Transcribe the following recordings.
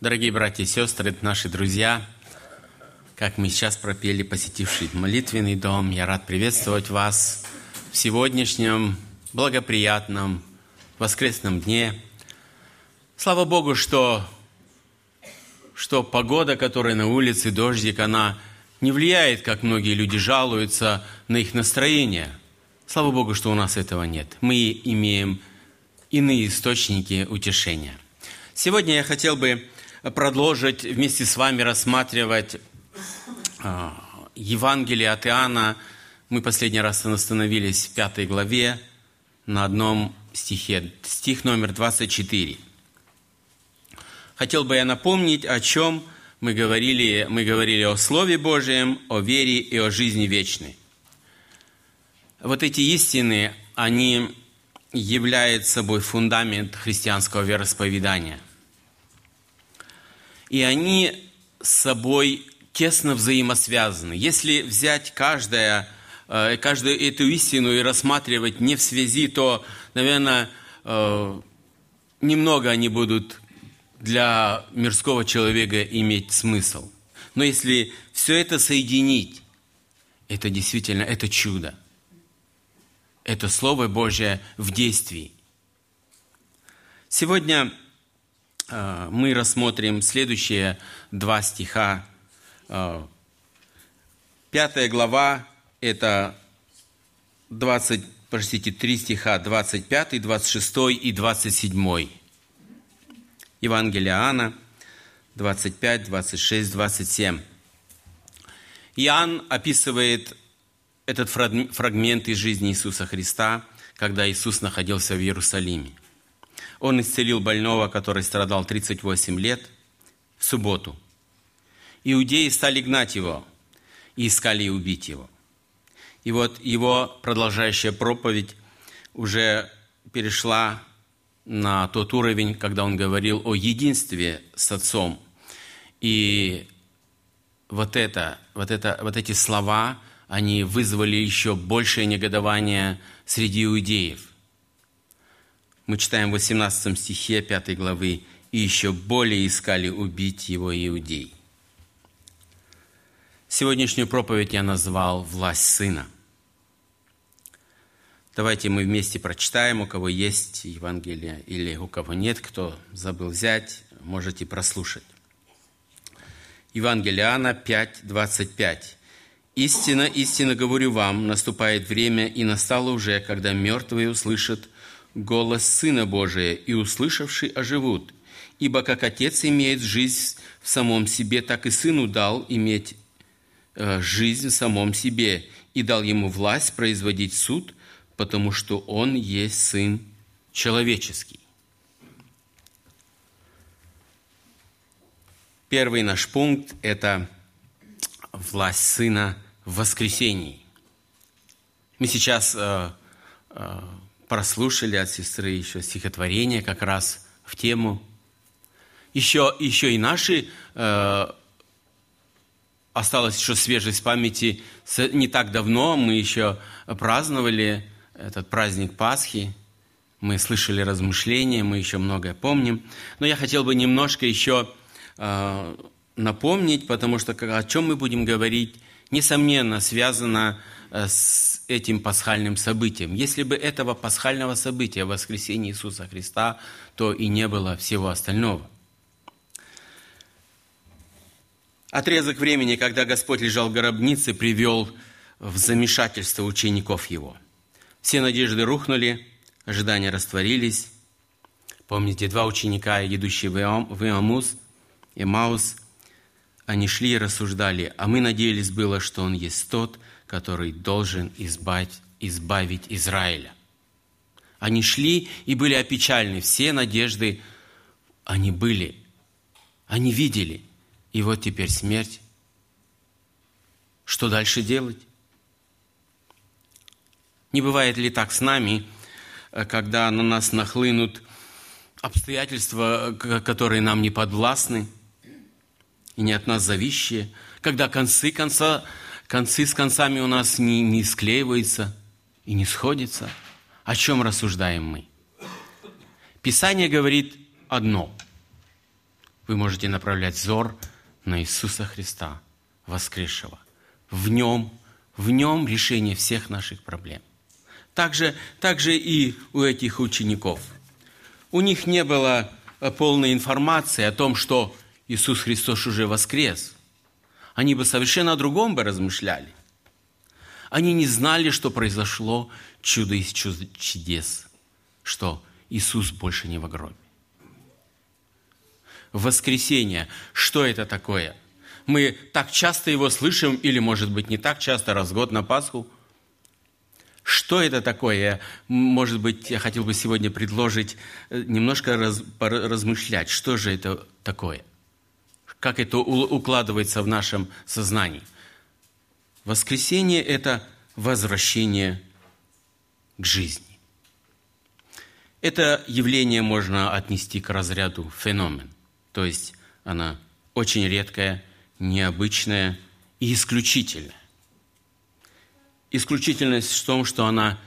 Дорогие братья и сестры, наши друзья, как мы сейчас пропели, посетивший молитвенный дом, я рад приветствовать вас в сегодняшнем благоприятном воскресном дне. Слава Богу, что, что погода, которая на улице, дождик, она не влияет, как многие люди жалуются, на их настроение. Слава Богу, что у нас этого нет. Мы имеем иные источники утешения. Сегодня я хотел бы продолжить вместе с вами рассматривать а, Евангелие от Иоанна. Мы последний раз остановились в пятой главе на одном стихе, стих номер 24. Хотел бы я напомнить, о чем мы говорили. Мы говорили о Слове Божьем, о вере и о жизни вечной. Вот эти истины, они являют собой фундамент христианского вероисповедания. И они с собой тесно взаимосвязаны. Если взять каждое, э, каждую эту истину и рассматривать не в связи, то, наверное, э, немного они будут для мирского человека иметь смысл. Но если все это соединить, это действительно, это чудо – это Слово Божье в действии. Сегодня мы рассмотрим следующие два стиха. Э, пятая глава – это 20, простите, три стиха, 25, 26 и 27. Евангелие Иоанна, 25, 26, 27. Иоанн описывает этот фрагмент из жизни Иисуса Христа, когда Иисус находился в Иерусалиме. Он исцелил больного, который страдал 38 лет, в субботу. Иудеи стали гнать его и искали убить его. И вот его продолжающая проповедь уже перешла на тот уровень, когда он говорил о единстве с Отцом. И вот, это, вот, это, вот эти слова – они вызвали еще большее негодование среди иудеев. Мы читаем в 18 стихе 5 главы, «И еще более искали убить его иудей». Сегодняшнюю проповедь я назвал «Власть Сына». Давайте мы вместе прочитаем, у кого есть Евангелие или у кого нет, кто забыл взять, можете прослушать. Евангелие Иоанна 5, 25. Истина, истинно говорю вам, наступает время, и настало уже, когда мертвые услышат голос Сына Божия, и услышавшие оживут. Ибо как Отец имеет жизнь в самом себе, так и Сыну дал иметь э, жизнь в самом себе, и дал ему власть производить суд, потому что он есть Сын человеческий. Первый наш пункт – это власть Сына в воскресении. Мы сейчас э, э, прослушали от сестры еще стихотворение как раз в тему. Еще, еще и наши э, осталось еще свежесть памяти. Не так давно мы еще праздновали этот праздник Пасхи. Мы слышали размышления, мы еще многое помним. Но я хотел бы немножко еще э, напомнить, потому что о чем мы будем говорить несомненно, связано э, с этим пасхальным событием. Если бы этого пасхального события, воскресения Иисуса Христа, то и не было всего остального. Отрезок времени, когда Господь лежал в гробнице, привел в замешательство учеников Его. Все надежды рухнули, ожидания растворились. Помните, два ученика, идущие в Иамус, Маус. Они шли и рассуждали, а мы надеялись было, что Он есть тот, который должен избавить, избавить Израиля. Они шли и были опечалены. Все надежды они были. Они видели. И вот теперь смерть. Что дальше делать? Не бывает ли так с нами, когда на нас нахлынут обстоятельства, которые нам не подвластны – и не от нас зависящие, когда концы, конца, концы с концами у нас не, не склеиваются и не сходятся. О чем рассуждаем мы? Писание говорит одно. вы можете направлять взор на Иисуса Христа, воскресшего. В Нем, в Нем решение всех наших проблем. Также, также и у этих учеников. У них не было э, полной информации о том, что Иисус Христос уже воскрес. Они бы совершенно о другом бы размышляли. Они не знали, что произошло чудо из чудес, что Иисус больше не в гробе. Воскресение, что это такое? Мы так часто его слышим, или, может быть, не так часто, раз в год на Пасху – что это такое? Может быть, я хотел бы сегодня предложить э, немножко раз, размышлять, что же это такое? Как это укладывается в нашем сознании? Воскресение – это возвращение к жизни. Это явление можно отнести к разряду феномен, то есть она очень редкая, необычная и исключительная. Исключительность в том, что она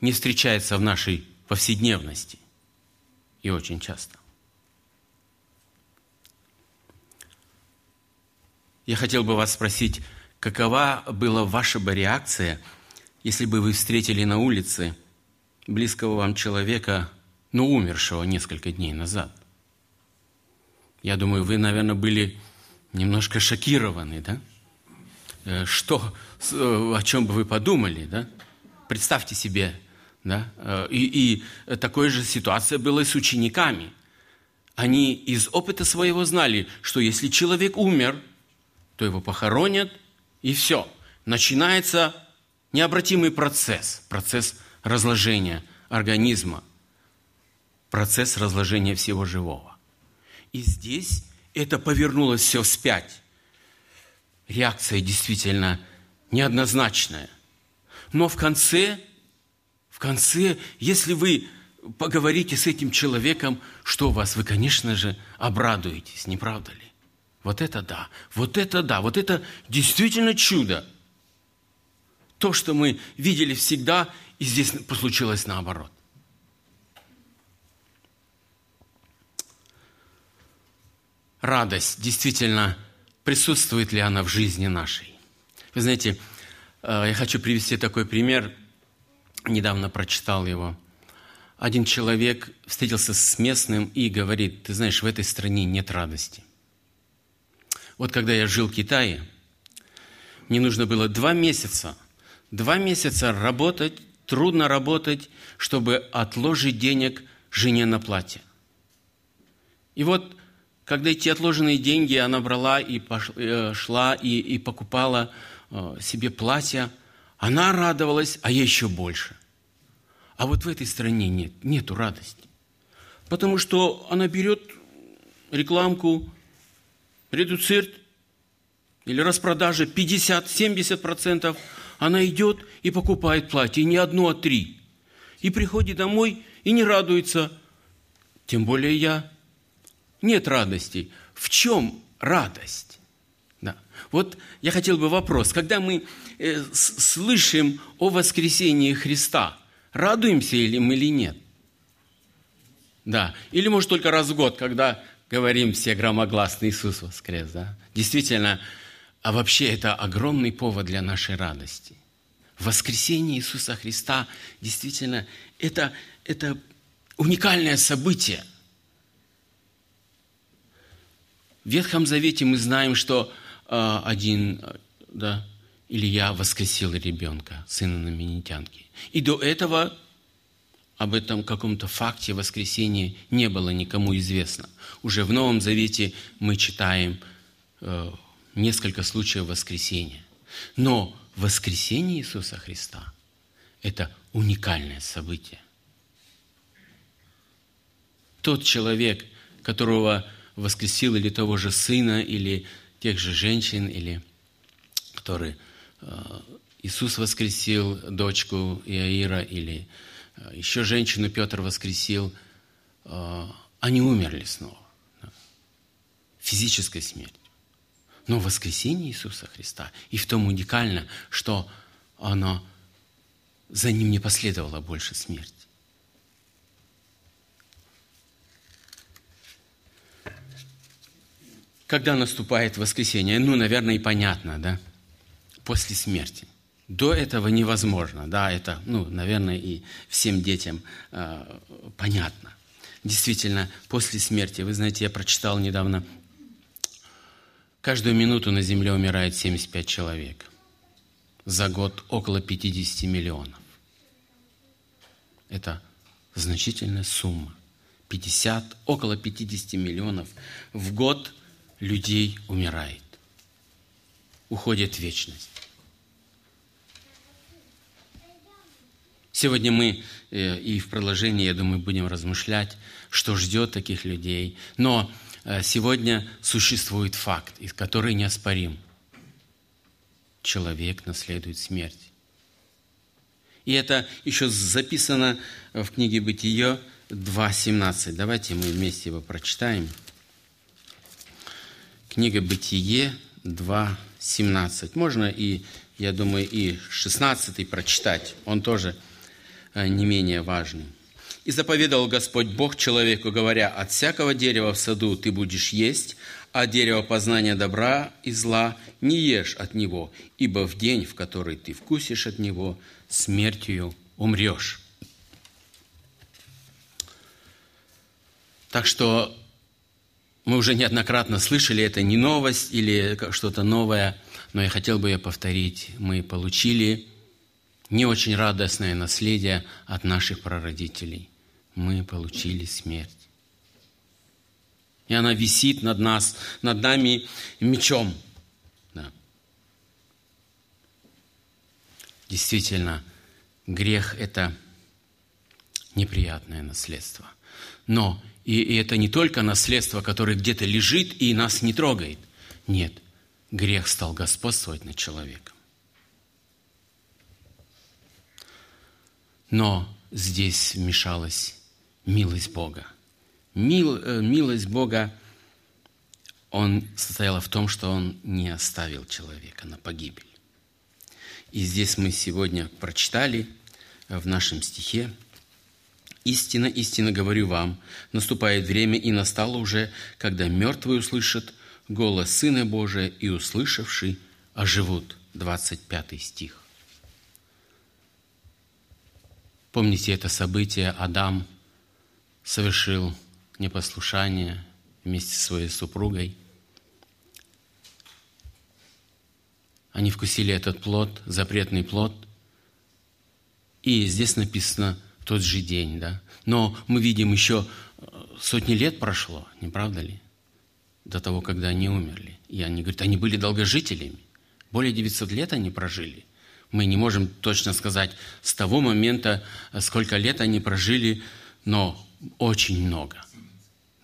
не встречается в нашей повседневности. И очень часто. Я хотел бы вас спросить, какова была ваша бы реакция, если бы вы встретили на улице близкого вам человека, но ну, умершего несколько дней назад? Я думаю, вы, наверное, были немножко шокированы, да? Э, что, э, о чем бы вы подумали, да? Представьте себе, да? Э, и, и такая же ситуация была и с учениками. Они из опыта своего знали, что если человек умер, то его похоронят, и все. Начинается необратимый процесс, процесс разложения организма, процесс разложения всего живого. И здесь это повернулось все вспять реакция действительно неоднозначная. Но в конце, в конце, если вы поговорите с этим человеком, что вас, вы, конечно же, обрадуетесь, не правда ли? Вот это да, вот это да, вот это действительно чудо. То, что мы видели всегда, и здесь случилось наоборот. Радость действительно присутствует ли она в жизни нашей. Вы знаете, э, я хочу привести такой пример. Недавно прочитал его. Один человек встретился с местным и говорит, ты знаешь, в этой стране нет радости. Вот когда я жил в Китае, мне нужно было два месяца, два месяца работать, трудно работать, чтобы отложить денег жене на платье. И вот когда эти отложенные деньги она брала и э, шла и, и покупала э, себе платья, она радовалась, а я еще больше. А вот в этой стране нет, нету радости. Потому что она берет рекламку, редуцирт или распродажа 50-70%, она идет и покупает платье, не одно, а три. И приходит домой и не радуется. Тем более я нет радости. В чем радость? Да. Вот я хотел бы вопрос. Когда мы э, слышим о воскресении Христа, радуемся ли мы или нет? Да. Или, может, только раз в год, когда говорим все громогласно «Иисус воскрес». Да? Действительно, а вообще это огромный повод для нашей радости. Воскресение Иисуса Христа действительно это, это уникальное событие – В Ветхом Завете мы знаем, что э, один да, Илья воскресил ребенка, сына наменитянки. И до этого об этом каком-то факте воскресения не было никому известно. Уже в Новом Завете мы читаем э, несколько случаев воскресения. Но воскресение Иисуса Христа – это уникальное событие. Тот человек, которого воскресил или того же сына, или тех же женщин, или которые э, Иисус воскресил дочку Иаира, или э, еще женщину Петр воскресил, э, они умерли снова. Физической смертью. Но воскресение Иисуса Христа, и в том уникально, что оно за ним не последовало больше смерти. Когда наступает воскресенье? Ну, наверное, и понятно, да? После смерти. До этого невозможно, да, это, ну, наверное, и всем детям э, понятно. Действительно, после смерти, вы знаете, я прочитал недавно, каждую минуту на Земле умирает 75 человек. За год около 50 миллионов. Это значительная сумма. 50, около 50 миллионов в год людей умирает. Уходит вечность. Сегодня мы э, и в продолжении, я думаю, будем размышлять, что ждет таких людей. Но э, сегодня существует факт, который неоспорим. Человек наследует смерть. И это еще записано в книге «Бытие» 2.17. Давайте мы вместе его прочитаем. Книга «Бытие» 2.17. Можно и, я думаю, и 16 прочитать. Он тоже не менее важным. «И заповедал Господь Бог человеку, говоря, от всякого дерева в саду ты будешь есть, а дерево познания добра и зла не ешь от него, ибо в день, в который ты вкусишь от него, смертью умрешь». Так что мы уже неоднократно слышали, это не новость или что-то новое, но я хотел бы ее повторить. Мы получили не очень радостное наследие от наших прародителей. Мы получили смерть. И она висит над нас, над нами мечом. Да. Действительно, грех – это неприятное наследство. Но и, это не только наследство, которое где-то лежит и нас не трогает. Нет, грех стал господствовать над человеком. Но здесь вмешалась милость Бога. Мил, э, милость Бога, он состояла в том, что он не оставил человека на погибель. И здесь мы сегодня прочитали в нашем стихе, «Истина, истинно говорю вам, наступает время, и настало уже, когда мертвые услышат голос Сына Божия, и услышавший оживут». 25 стих. Помните это событие, Адам совершил непослушание вместе со своей супругой. Они вкусили этот плод, запретный плод. И здесь написано тот же день, да. Но мы видим еще э, сотни лет прошло, не правда ли? До того, когда они умерли. И они говорят, они были долгожителями. Более 900 лет они прожили – мы не можем точно сказать с того момента, сколько лет они прожили, но очень много.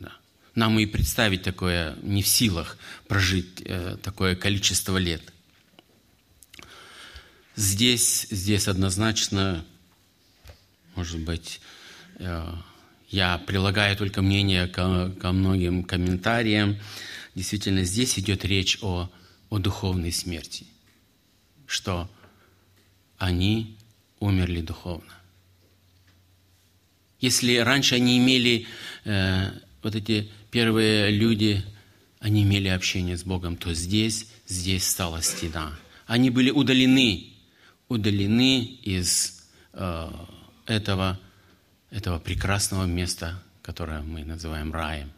Да. Нам и представить такое не в силах прожить э, такое количество лет. Здесь, здесь однозначно, может быть, э, я прилагаю только мнение ко, ко многим комментариям. Действительно, здесь идет речь о, о духовной смерти, что они умерли духовно. Если раньше они имели, э, вот эти первые люди, они имели общение с Богом, то здесь, здесь стала стена. Они были удалены, удалены из э, этого, этого прекрасного места, которое мы называем раем.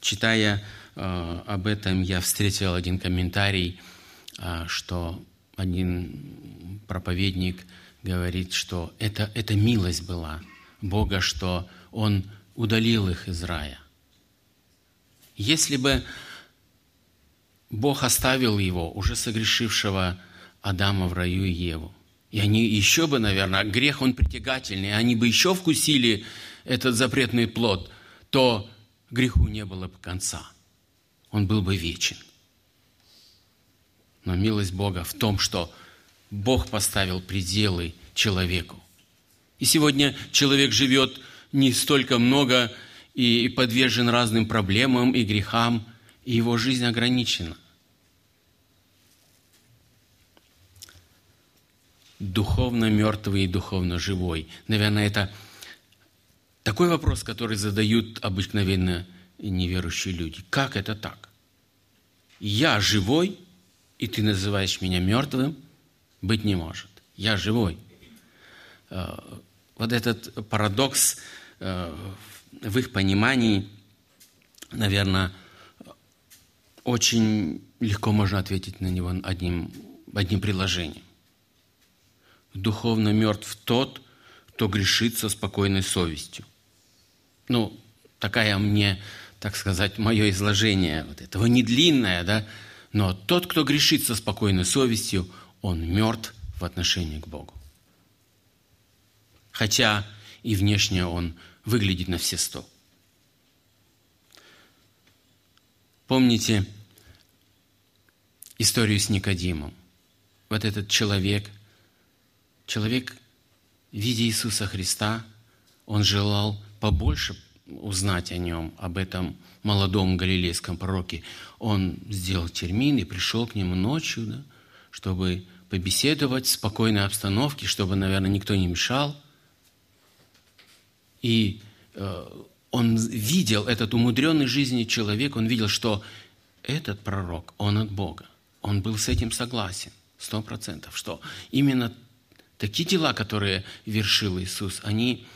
Читая э, об этом, я встретил один комментарий – что один проповедник говорит, что это, это милость была Бога, что Он удалил их из рая. Если бы Бог оставил его, уже согрешившего Адама в раю и Еву, и они еще бы, наверное, грех он притягательный, они бы еще вкусили этот запретный плод, то греху не было бы конца. Он был бы вечен. Но милость Бога в том, что Бог поставил пределы человеку. И сегодня человек живет не столько много и подвержен разным проблемам и грехам, и его жизнь ограничена. Духовно мертвый и духовно живой. Наверное, это такой вопрос, который задают обыкновенно неверующие люди. Как это так? Я живой, и ты называешь меня мертвым? Быть не может. Я живой. Э, вот этот парадокс э, в их понимании, наверное, очень легко можно ответить на него одним, одним предложением. Духовно мертв тот, кто грешит со спокойной совестью. Ну, такая мне, так сказать, мое изложение вот этого не длинное, да, но тот, кто грешит со спокойной совестью, он мертв в отношении к Богу. Хотя и внешне он выглядит на все сто. Помните историю с Никодимом? Вот этот человек, человек, видя Иисуса Христа, он желал побольше узнать о нем, об этом молодом галилейском пророке. Он сделал термин и пришел к нему ночью, да, чтобы побеседовать в спокойной обстановке, чтобы, наверное, никто не мешал. И э, он видел, этот умудренный жизнью человек, он видел, что этот пророк, он от Бога. Он был с этим согласен, сто процентов, что именно такие дела, которые вершил Иисус, они,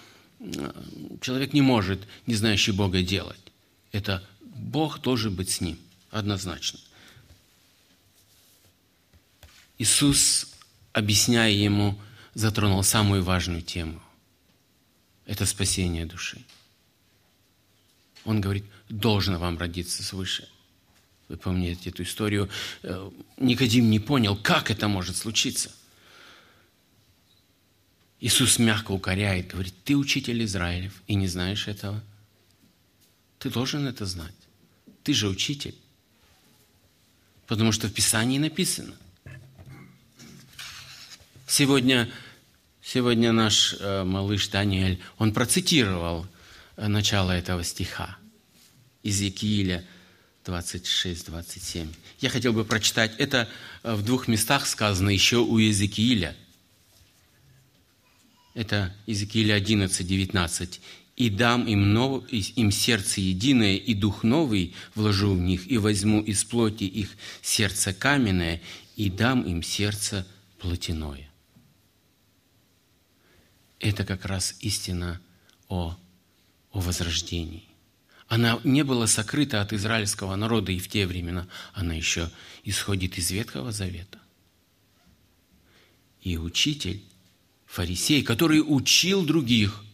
человек не может, не знающий Бога, делать. Это Бог должен быть с ним, однозначно. Иисус, объясняя ему, затронул самую важную тему. Это спасение души. Он говорит, должно вам родиться свыше. Вы помните эту историю. Э, Никодим не понял, как это может случиться. Иисус мягко укоряет, говорит, ты учитель Израилев и не знаешь этого. Ты должен это знать. Ты же учитель. Потому что в Писании написано – Сегодня, сегодня наш э, малыш Даниэль, он процитировал э, начало этого стиха из Екииля 26-27. Я хотел бы прочитать, это э, в двух местах сказано еще у Иезекииля. Это Иезекииля 11, 19. «И дам им, нов... им сердце единое, и дух новый вложу в них, и возьму из плоти их сердце каменное, и дам им сердце плотяное» это как раз истина о, о возрождении. Она не была сокрыта от израильского народа и в те времена. Она еще исходит из Ветхого Завета. И учитель, фарисей, который учил других,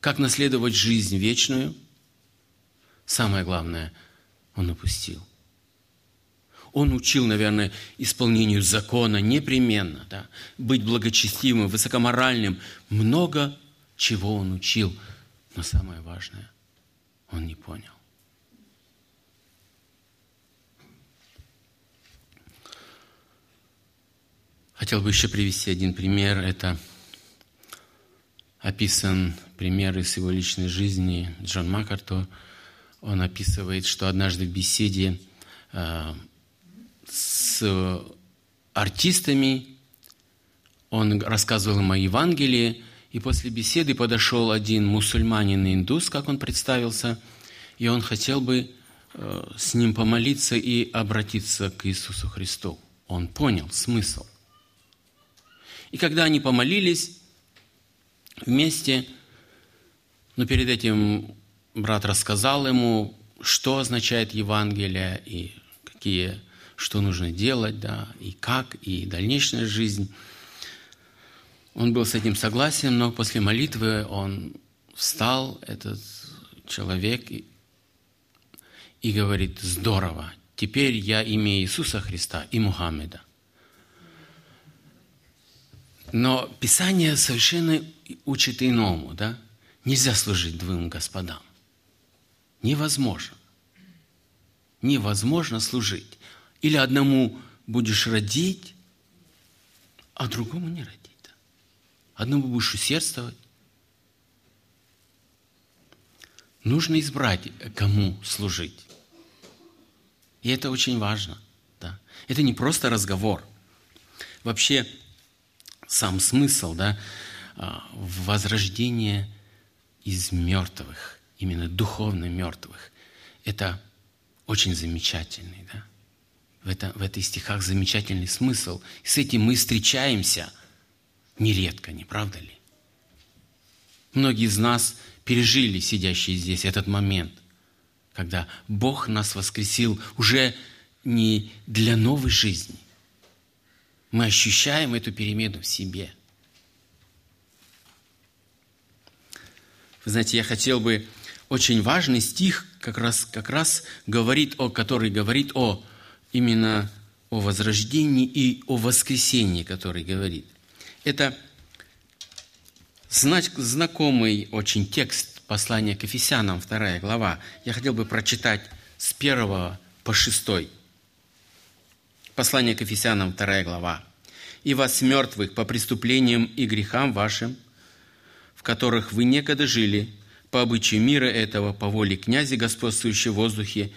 как наследовать жизнь вечную, самое главное, он упустил. Он учил, наверное, исполнению закона непременно, да, быть благочестивым, высокоморальным. Много чего он учил, но самое важное, он не понял. Хотел бы еще привести один пример. Это описан пример из его личной жизни. Джон Маккарто, он описывает, что однажды в беседе э, с артистами, он рассказывал им о Евангелии, и после беседы подошел один мусульманин индус, как он представился, и он хотел бы э, с ним помолиться и обратиться к Иисусу Христу. Он понял смысл. И когда они помолились вместе, но перед этим брат рассказал ему, что означает Евангелие и какие что нужно делать, да, и как, и дальнейшая жизнь. Он был с этим согласен, но после молитвы он встал, этот человек, и, и говорит, здорово, теперь я имею Иисуса Христа и Мухаммеда. Но Писание совершенно учит иному, да? Нельзя служить двум господам. Невозможно. Невозможно служить. Или одному будешь родить, а другому не родить. Одному будешь усердствовать. Нужно избрать, кому служить. И это очень важно. Да? Это не просто разговор. Вообще, сам смысл да, а, возрождения из мертвых, именно духовно мертвых. Это очень замечательный, да? В, это, в этих стихах замечательный смысл. И с этим мы встречаемся нередко, не правда ли? Многие из нас пережили, сидящие здесь, этот момент, когда Бог нас воскресил уже не для новой жизни. Мы ощущаем эту перемену в себе. Вы знаете, я хотел бы очень важный стих как раз, как раз говорит о, который говорит о именно о возрождении и о воскресении, который говорит. Это знакомый очень текст послания к Ефесянам, вторая глава. Я хотел бы прочитать с первого по шестой. Послание к Ефесянам, вторая глава. «И вас, мертвых, по преступлениям и грехам вашим, в которых вы некогда жили, по обычаю мира этого, по воле князя, господствующего в воздухе,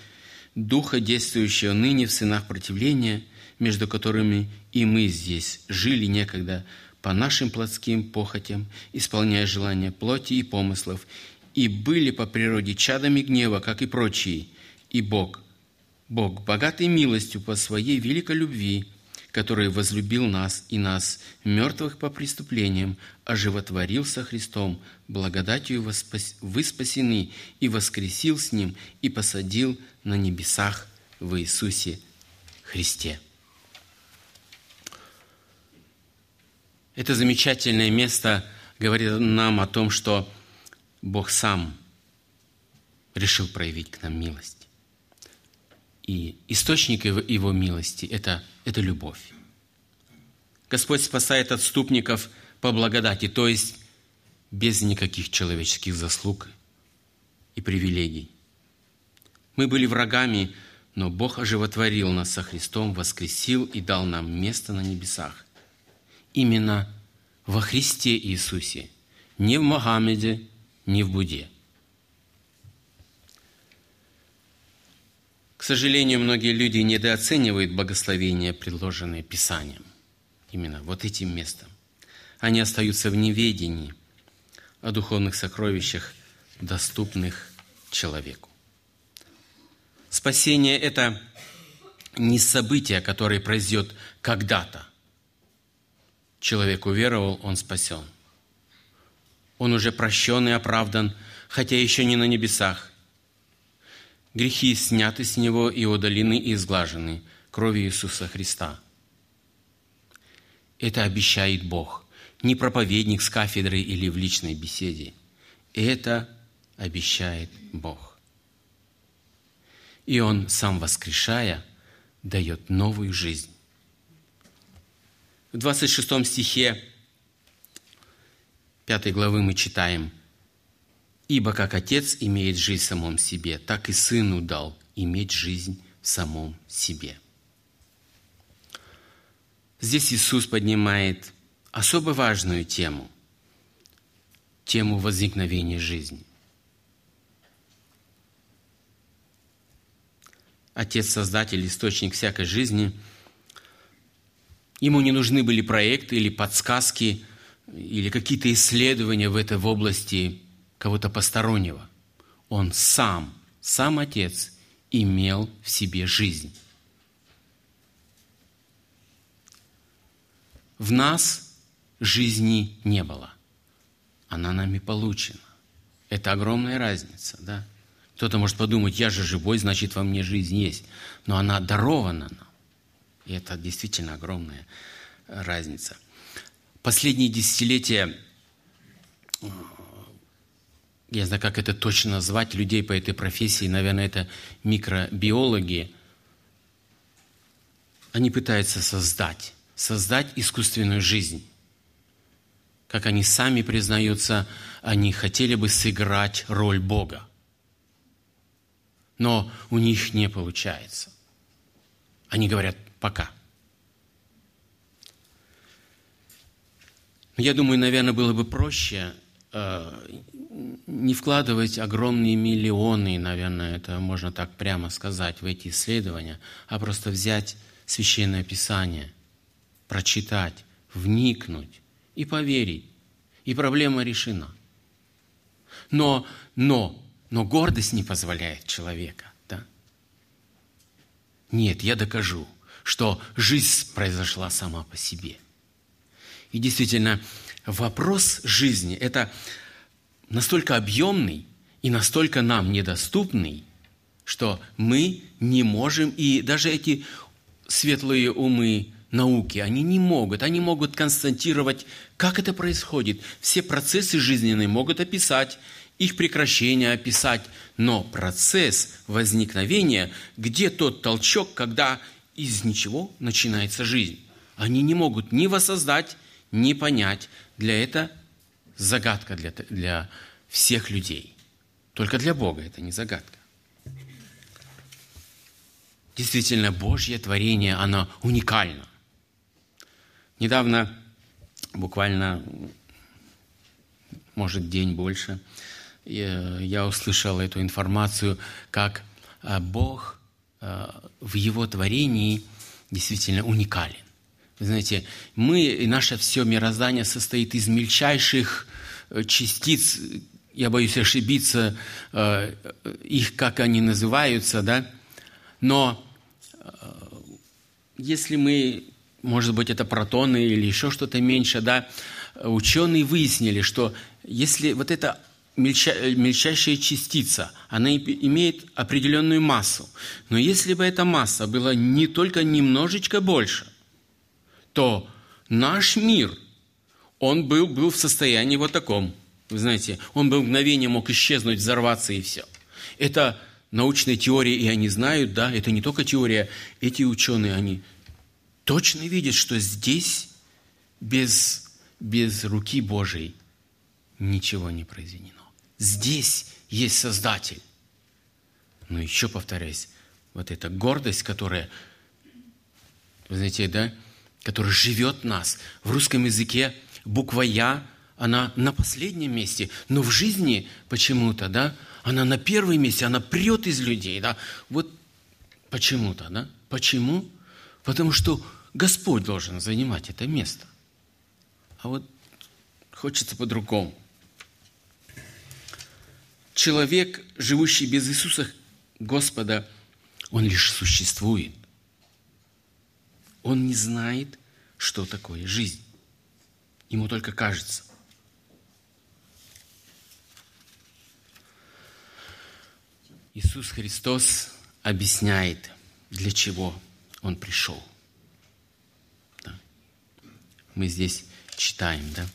духа, действующего ныне в сынах противления, между которыми и мы здесь жили некогда по нашим плотским похотям, исполняя желания плоти и помыслов, и были по природе чадами гнева, как и прочие. И Бог, Бог, богатый милостью по своей великой любви, который возлюбил нас и нас, мертвых по преступлениям, оживотворил со Христом, благодатью вы спасены, и воскресил с Ним, и посадил на небесах в Иисусе Христе. Это замечательное место говорит нам о том, что Бог сам решил проявить к нам милость. И источник его милости – это, это любовь. Господь спасает отступников по благодати, то есть без никаких человеческих заслуг и привилегий. Мы были врагами, но Бог оживотворил нас со Христом, воскресил и дал нам место на небесах. Именно во Христе Иисусе, не в Мохаммеде, не в Будде. К сожалению, многие люди недооценивают благословения, предложенные Писанием. Именно вот этим местом. Они остаются в неведении о духовных сокровищах, доступных человеку. Спасение – это не событие, которое произойдет когда-то. Человек уверовал, он спасен. Он уже прощен и оправдан, хотя еще не на небесах. Грехи сняты с него и удалены и изглажены кровью Иисуса Христа. Это обещает Бог, не проповедник с кафедры или в личной беседе. Это обещает Бог. И Он, сам воскрешая, дает новую жизнь. В 26 стихе 5 главы мы читаем – Ибо как Отец имеет жизнь в самом себе, так и Сыну дал иметь жизнь в самом себе. Здесь Иисус поднимает особо важную тему, тему возникновения жизни. Отец, Создатель, Источник всякой жизни, ему не нужны были проекты или подсказки, или какие-то исследования в этой в области кого-то постороннего. Он сам, сам Отец, имел в себе жизнь. В нас жизни не было. Она нами получена. Это огромная разница, да? Кто-то может подумать, я же живой, значит, во мне жизнь есть. Но она дарована нам. И это действительно огромная разница. Последние десятилетия я знаю, как это точно назвать, людей по этой профессии, наверное, это микробиологи, они пытаются создать, создать искусственную жизнь. Как они сами признаются, они хотели бы сыграть роль Бога. Но у них не получается. Они говорят «пока». Я думаю, наверное, было бы проще не вкладывать огромные миллионы, наверное, это можно так прямо сказать, в эти исследования, а просто взять священное писание, прочитать, вникнуть и поверить. И проблема решена. Но, но Но гордость не позволяет человека. Да? Нет, я докажу, что жизнь произошла сама по себе. И действительно, вопрос жизни – это настолько объемный и настолько нам недоступный, что мы не можем, и даже эти светлые умы науки, они не могут, они могут констатировать, как это происходит. Все процессы жизненные могут описать, их прекращение описать, но процесс возникновения, где тот толчок, когда из ничего начинается жизнь, они не могут ни воссоздать, ни понять. Для этого загадка для, для всех людей. Только для Бога это не загадка. Действительно, Божье творение, оно уникально. Недавно, буквально, может, день больше, я услышал эту информацию, как э, Бог э, в Его творении действительно уникален. Знаете, мы и наше все мироздание состоит из мельчайших э, частиц, я боюсь ошибиться, их как они называются, да, но если мы может быть, это протоны или еще что-то меньше, да, ученые выяснили, что если вот эта мельча, мельчайшая частица, она имеет определенную массу, но если бы эта масса была не только немножечко больше, то наш мир, он был, был в состоянии вот таком. Вы знаете, он бы в мгновение мог исчезнуть, взорваться и все. Это научная теория, и они знают, да, это не только теория, эти ученые, они точно видит, что здесь без, без руки Божией ничего не произведено. Здесь есть Создатель. Но еще повторяюсь, вот эта гордость, которая, вы знаете, да, которая живет в нас. В русском языке буква «Я», она на последнем месте, но в жизни почему-то, да, она на первом месте, она прет из людей, да. Вот почему-то, да. Почему? Потому что Господь должен занимать это место. А вот хочется по-другому. Человек, живущий без Иисуса Господа, он лишь существует. Он не знает, что такое жизнь. Ему только кажется. Иисус Христос объясняет, для чего Он пришел мы здесь читаем, да?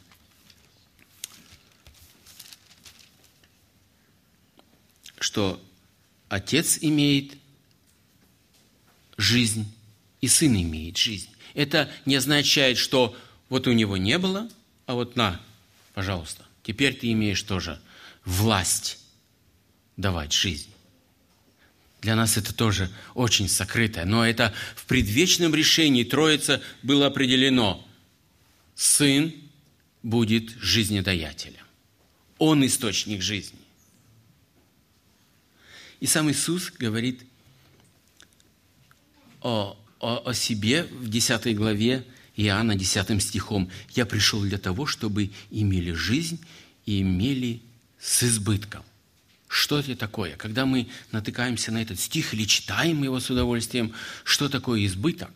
Что отец имеет жизнь, и сын имеет жизнь. Это не означает, что вот у него не было, а вот на, пожалуйста, теперь ты имеешь тоже власть давать жизнь. Для нас это тоже очень сокрытое, но это в предвечном решении Троица было определено. Сын будет жизнедоятелем. Он источник жизни. И сам Иисус говорит о, о, о себе в 10 главе Иоанна 10 стихом. «Я пришел для того, чтобы имели жизнь и имели с избытком». Что это такое? Когда мы натыкаемся на этот стих или читаем его с удовольствием, что такое избыток?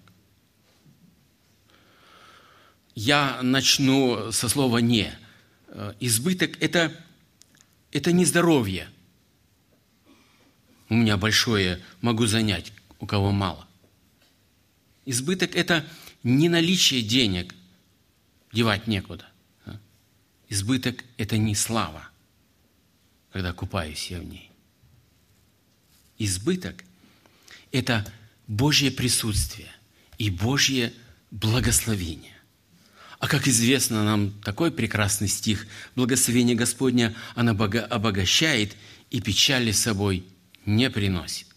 я начну со слова «не». Э, избыток – это, это не здоровье. У меня большое, могу занять, у кого мало. Избыток – это не наличие денег, девать некуда. Избыток – это не слава, когда купаюсь я в ней. Избыток – это Божье присутствие и Божье благословение. А как известно нам такой прекрасный стих, благословение Господня, оно обогащает и печали собой не приносит.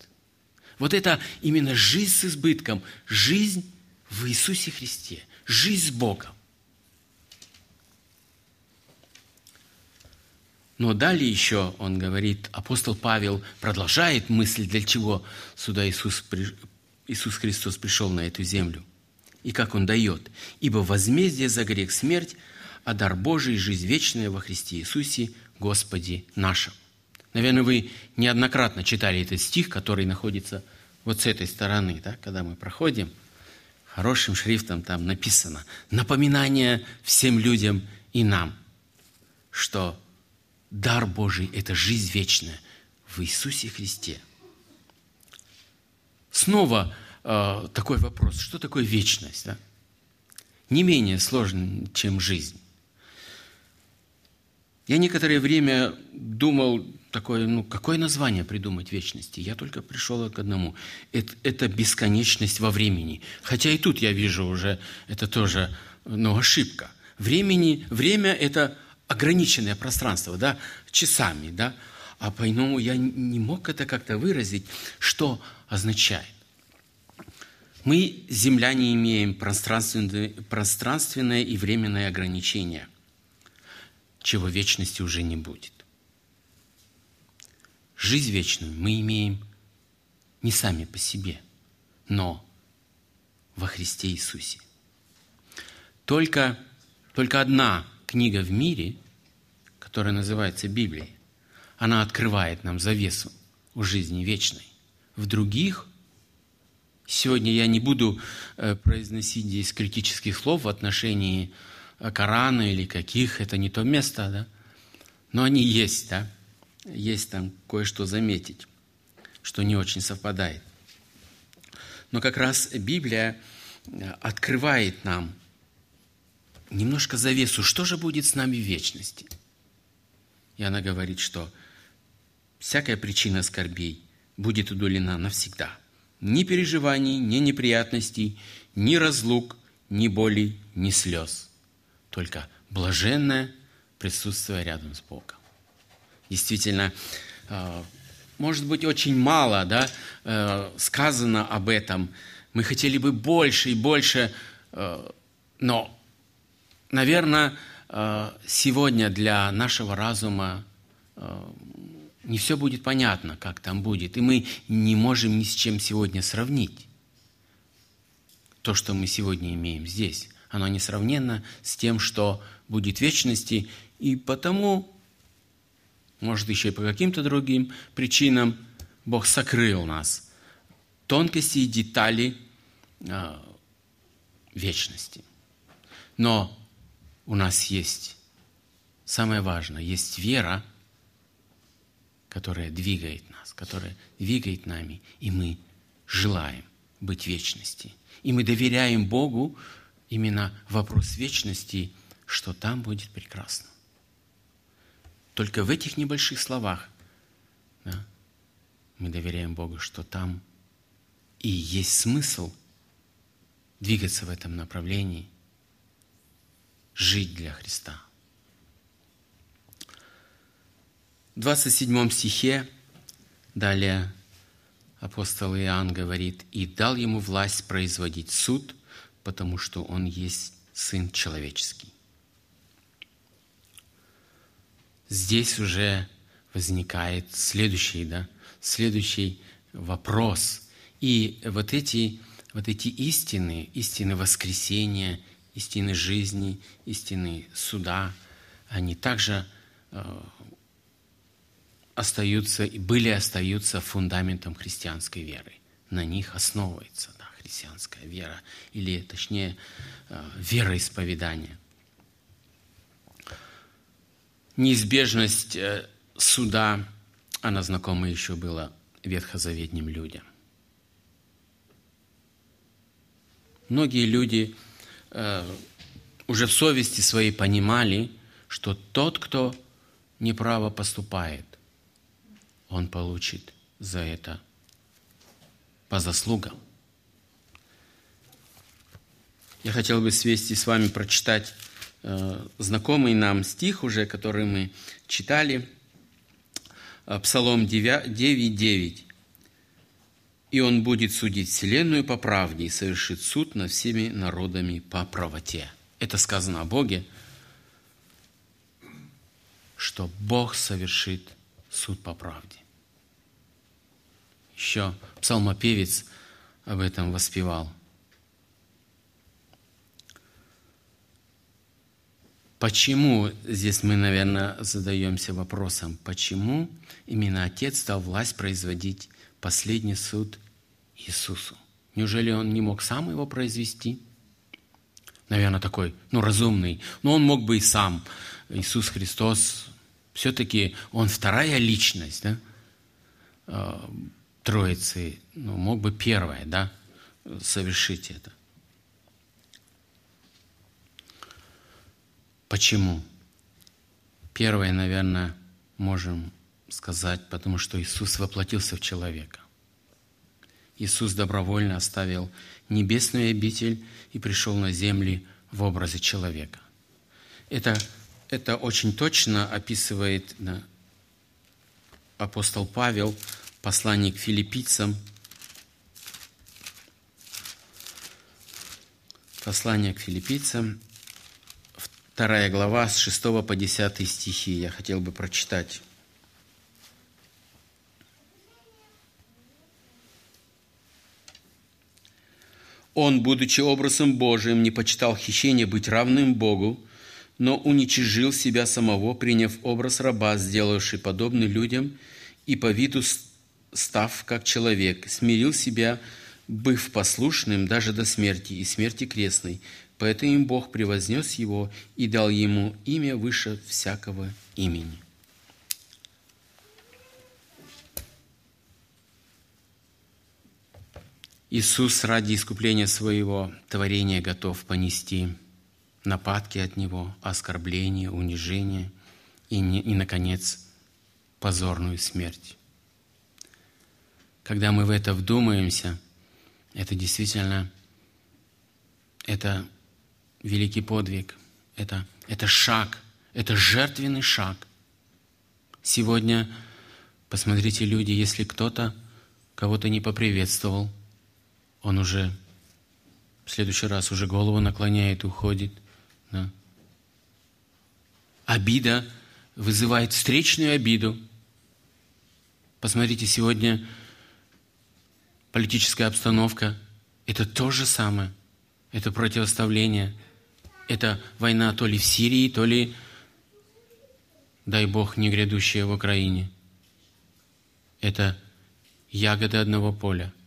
Вот это именно жизнь с избытком, жизнь в Иисусе Христе, жизнь с Богом. Но далее еще он говорит, апостол Павел продолжает мысль, для чего сюда Иисус, Иисус Христос пришел на эту землю – и как Он дает. Ибо возмездие за грех – смерть, а дар Божий – жизнь вечная во Христе Иисусе, Господе нашем. Наверное, вы неоднократно читали этот стих, который находится вот с этой стороны, да, когда мы проходим. Хорошим шрифтом там написано «Напоминание всем людям и нам, что дар Божий – это жизнь вечная в Иисусе Христе». Снова э, такой вопрос, что такое вечность? Да? Не менее сложно, чем жизнь. Я некоторое время думал, такое, ну, какое название придумать вечности? Я только пришел к одному. Это, это бесконечность во времени. Хотя и тут я вижу уже, это тоже ну, ошибка. Времени, время – это ограниченное пространство, да, часами, да. А по-иному я не мог это как-то выразить, что означает. Мы, земляне, имеем пространственное, пространственное и временное ограничение – чего вечности уже не будет. Жизнь вечную мы имеем не сами по себе, но во Христе Иисусе. Только, только одна книга в мире, которая называется Библия, она открывает нам завесу в жизни вечной. В других Сегодня я не буду э, произносить здесь критических слов в отношении Корана или каких, это не то место, да? Но они есть, да? Есть там кое-что заметить, что не очень совпадает. Но как раз Библия э, открывает нам немножко завесу, что же будет с нами в вечности. И она говорит, что всякая причина скорбей будет удалена навсегда. Ни переживаний, ни неприятностей, ни разлук, ни боли, ни слез только блаженное присутствие рядом с Богом. Действительно, э, может быть, очень мало да, э, сказано об этом. Мы хотели бы больше и больше, э, но, наверное, сегодня для нашего разума не все будет понятно, как там будет, и мы не можем ни с чем сегодня сравнить то, что мы сегодня имеем здесь оно несравненно с тем, что будет в вечности, и потому, может, еще и по каким-то другим причинам, Бог сокрыл нас тонкости и детали э, вечности. Но у нас есть, самое важное, есть вера, которая двигает нас, которая двигает нами, и мы желаем быть вечности. И мы доверяем Богу, именно вопрос вечности, что там будет прекрасно. Только в этих небольших словах да, мы доверяем Богу, что там и есть смысл двигаться в этом направлении, жить для Христа. В 27 стихе далее апостол Иоанн говорит, «И дал ему власть производить суд потому что Он есть Сын человеческий. Здесь уже возникает следующий, да, следующий вопрос. И вот эти, вот эти истины, истины воскресения, истины жизни, истины суда, они также э, остаются и были остаются фундаментом христианской веры. На них основывается христианская вера, или точнее э, вероисповедание. Неизбежность э, суда, она знакома еще была ветхозаветним людям. Многие люди э, уже в совести своей понимали, что тот, кто неправо поступает, он получит за это по заслугам. Я хотел бы свести с вами прочитать знакомый нам стих уже, который мы читали. Э, Псалом 9.9. «И он будет судить вселенную по правде и совершит суд над всеми народами по правоте». Это сказано о Боге, что Бог совершит суд по правде. Еще псалмопевец об этом воспевал – Почему, здесь мы, наверное, задаемся вопросом, почему именно Отец дал власть производить последний суд Иисусу? Неужели Он не мог сам его произвести? Наверное, такой, ну, разумный. Но Он мог бы и сам. Иисус Христос, все-таки Он вторая личность, да? Э, Троицы, ну, мог бы первая, да, совершить это. Почему? Первое, наверное, можем сказать, потому что Иисус воплотился в человека. Иисус добровольно оставил небесную обитель и пришел на земли в образе человека. Это, это очень точно описывает апостол Павел, посланник филиппийцам, послание к филиппийцам, вторая глава с 6 по 10 стихи. Я хотел бы прочитать. Он, будучи образом Божиим, не почитал хищение быть равным Богу, но уничижил себя самого, приняв образ раба, сделавший подобный людям, и по виду став как человек, смирил себя, быв послушным даже до смерти и смерти крестной. Поэтому Бог превознес его и дал ему имя выше всякого имени. Иисус ради искупления своего творения готов понести нападки от Него, оскорбления, унижение и, не, и, наконец, позорную смерть. Когда мы в это вдумаемся, это действительно это великий подвиг, это, это шаг, это жертвенный шаг. Сегодня, посмотрите, люди, если кто-то кого-то не поприветствовал – он уже в следующий раз уже голову наклоняет, уходит. Да? Обида вызывает встречную обиду. Посмотрите, сегодня политическая обстановка – это то же самое. Это противоставление. Это война то ли в Сирии, то ли, дай Бог, не грядущая в Украине. Это ягоды одного поля –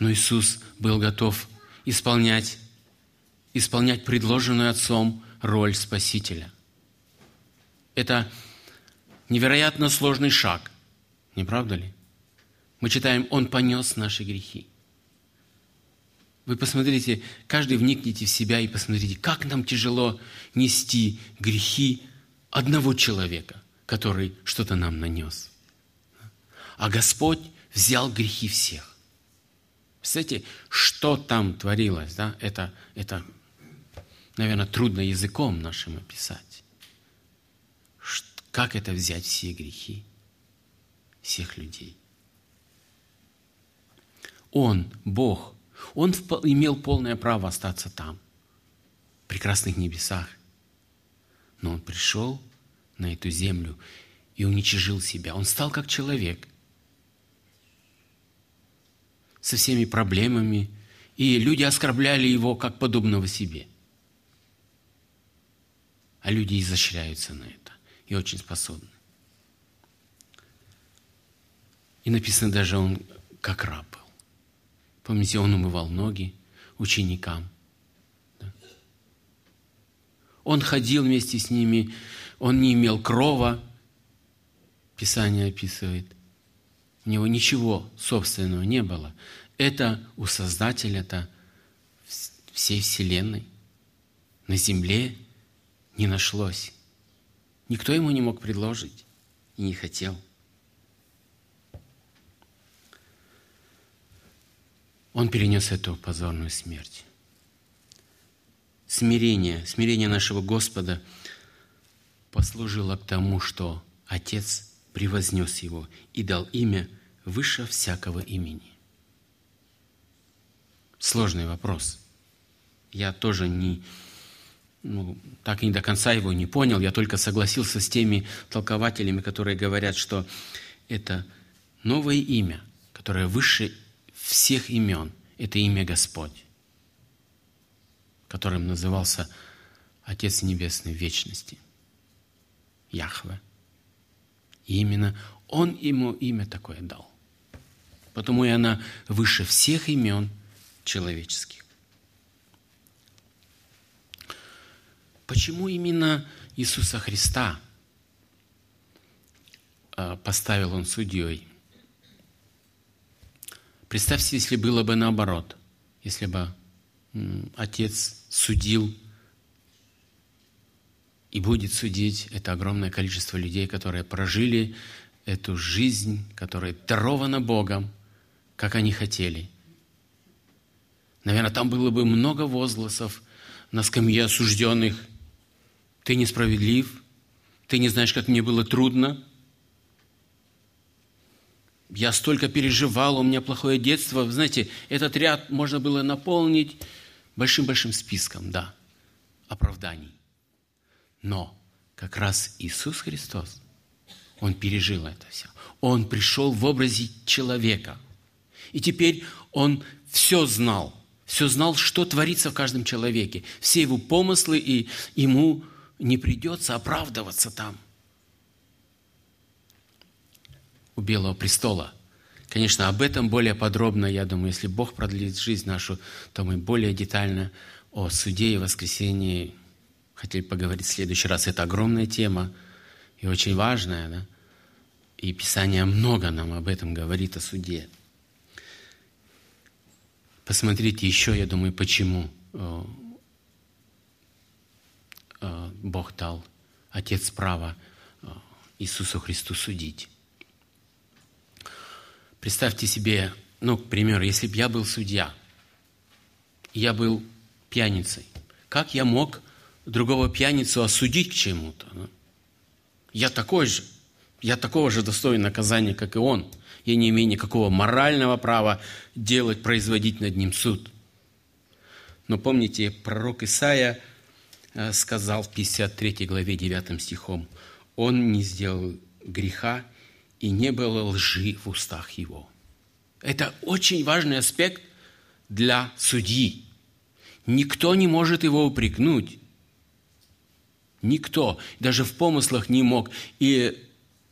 Но Иисус был готов исполнять, исполнять предложенную Отцом роль Спасителя. Это невероятно сложный шаг, не правда ли? Мы читаем, Он понес наши грехи. Вы посмотрите, каждый вникните в себя и посмотрите, как нам тяжело нести грехи одного человека, который что-то нам нанес. А Господь взял грехи всех. Представляете, что там творилось, да? Это, это, наверное, трудно языком нашим описать. Как это взять все грехи всех людей? Он, Бог, Он имел полное право остаться там, в прекрасных небесах. Но Он пришел на эту землю и уничижил себя. Он стал как человек – со всеми проблемами, и люди оскорбляли его как подобного себе. А люди изощряются на это и очень способны. И написано даже он как раб. Помните, он умывал ноги ученикам. Да? Он ходил вместе с ними, он не имел крова, Писание описывает – у него ничего собственного не было. Это у Создателя-то всей Вселенной. На земле не нашлось. Никто ему не мог предложить и не хотел. Он перенес эту позорную смерть. Смирение, смирение нашего Господа послужило к тому, что Отец превознес его и дал имя выше всякого имени. Сложный вопрос. Я тоже не, ну, так и до конца его не понял. Я только согласился с теми толкователями, которые говорят, что это новое имя, которое выше всех имен. Это имя Господь. которым назывался Отец Небесный вечности. Яхве. И именно Он ему имя такое дал. Потому и она выше всех имен человеческих. Почему именно Иисуса Христа а, поставил он судьей? Представьте, если было бы наоборот, если бы Отец судил и будет судить это огромное количество людей, которые прожили эту жизнь, которая дарована Богом, как они хотели. Наверное, там было бы много возгласов на скамье осужденных – ты несправедлив, ты не знаешь, как мне было трудно. Я столько переживал, у меня плохое детство. Знаете, этот ряд можно было наполнить большим-большим списком, да, оправданий. Но как раз Иисус Христос, Он пережил это все. Он пришел в образе человека. И теперь Он все знал. Все знал, что творится в каждом человеке. Все его помыслы, и ему не придется оправдываться там, у Белого престола. Конечно, об этом более подробно, я думаю, если Бог продлит жизнь нашу, то мы более детально о суде и воскресении хотели поговорить в следующий раз. Это огромная тема и очень важная, да? И Писание много нам об этом говорит, о суде. Посмотрите еще, я думаю, почему э, Э, Бог дал, Отец право э, Иисусу Христу судить. Представьте себе, ну, к примеру, если бы я был судья, я был пьяницей, как я мог другого пьяницу осудить к чему-то? Ну? Я такой же, я такого же достоин наказания, как и он. Я не имею никакого морального права делать, производить над ним суд. Но помните, пророк Исаия Э, сказал в 53 главе 9 стихом, «Он не сделал греха, и не было лжи в устах его». Это очень важный аспект для судьи. Никто не может его упрекнуть. Никто. Даже в помыслах не мог. И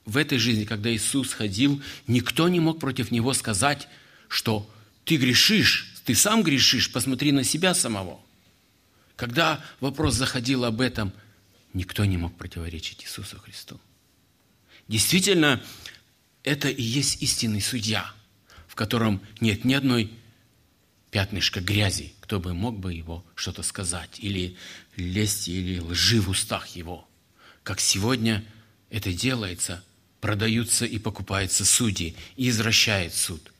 в этой жизни, когда Иисус ходил, никто не мог против Него сказать, что ты грешишь, ты сам грешишь, посмотри на себя самого – когда вопрос заходил об этом, никто не мог противоречить Иисусу Христу. Действительно, это и есть истинный судья, в котором нет ни одной пятнышка грязи, кто бы мог бы его что-то сказать, или лести, или лжи в устах его. Как сегодня это делается, продаются и покупаются судьи, и извращает суд.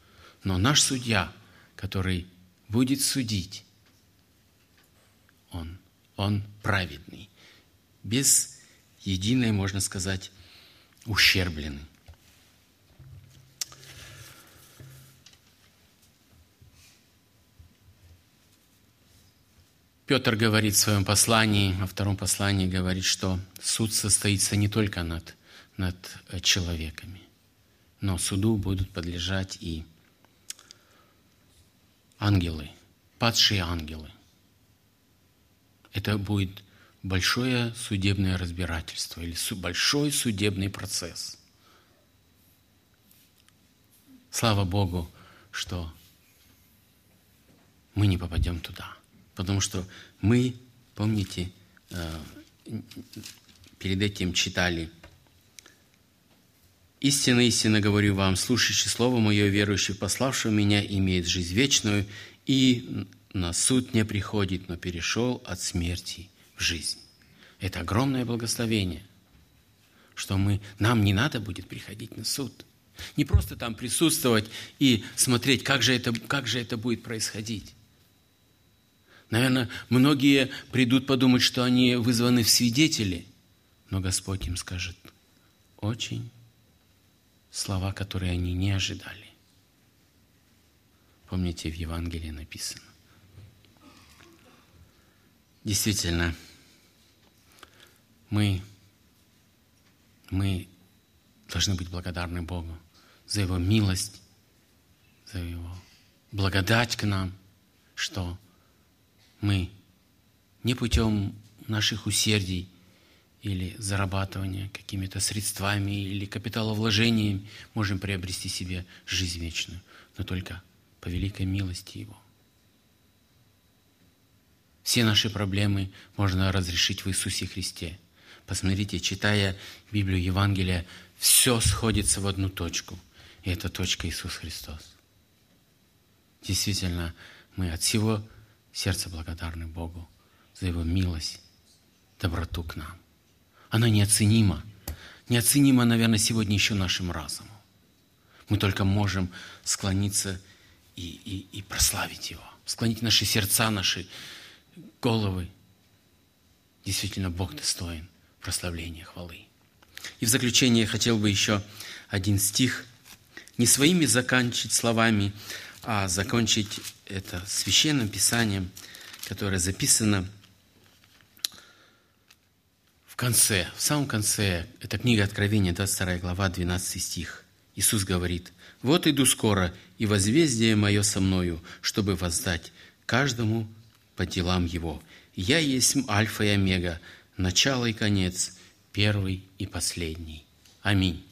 Но наш судья, который будет судить, он. Он праведный. Без единой, можно сказать, ущербленный. Петр говорит в своем послании, во втором послании говорит, что суд состоится не только над, над человеками, но суду будут подлежать и ангелы, падшие ангелы это будет большое судебное разбирательство или большой судебный процесс. Слава Богу, что мы не попадем туда. Потому что мы, помните, э, перед этим читали «Истинно, истинно говорю вам, слушающий Слово Мое, верующий пославшего Меня, имеет жизнь вечную, и на суд не приходит, но перешел от смерти в жизнь. Это огромное благословение, что мы, нам не надо будет приходить на суд. Не просто там присутствовать и смотреть, как же это, как же это будет происходить. Наверное, многие придут подумать, что они вызваны в свидетели, но Господь им скажет очень слова, которые они не ожидали. Помните, в Евангелии написано. Действительно, мы, мы должны быть благодарны Богу за Его милость, за Его благодать к нам, что мы не путем наших усердий или зарабатывания какими-то средствами или капиталовложениями можем приобрести себе жизнь вечную, но только по великой милости Его. Все наши проблемы можно разрешить в Иисусе Христе. Посмотрите, читая Библию, Евангелие, все сходится в одну точку. И это точка Иисус Христос. Действительно, мы от всего сердца благодарны Богу за Его милость, доброту к нам. Она неоценима. Неоценима, наверное, сегодня еще нашим разумом. Мы только можем склониться и, и, и прославить Его, склонить наши сердца, наши головы. Действительно, Бог достоин прославления, хвалы. И в заключение хотел бы еще один стих, не своими заканчивать словами, а закончить это священным писанием, которое записано в конце, в самом конце, это книга Откровения, 22 глава, 12 стих. Иисус говорит, «Вот иду скоро, и возмездие мое со мною, чтобы воздать каждому по делам его. Я есть Альфа и Омега, начало и конец, первый и последний». Аминь.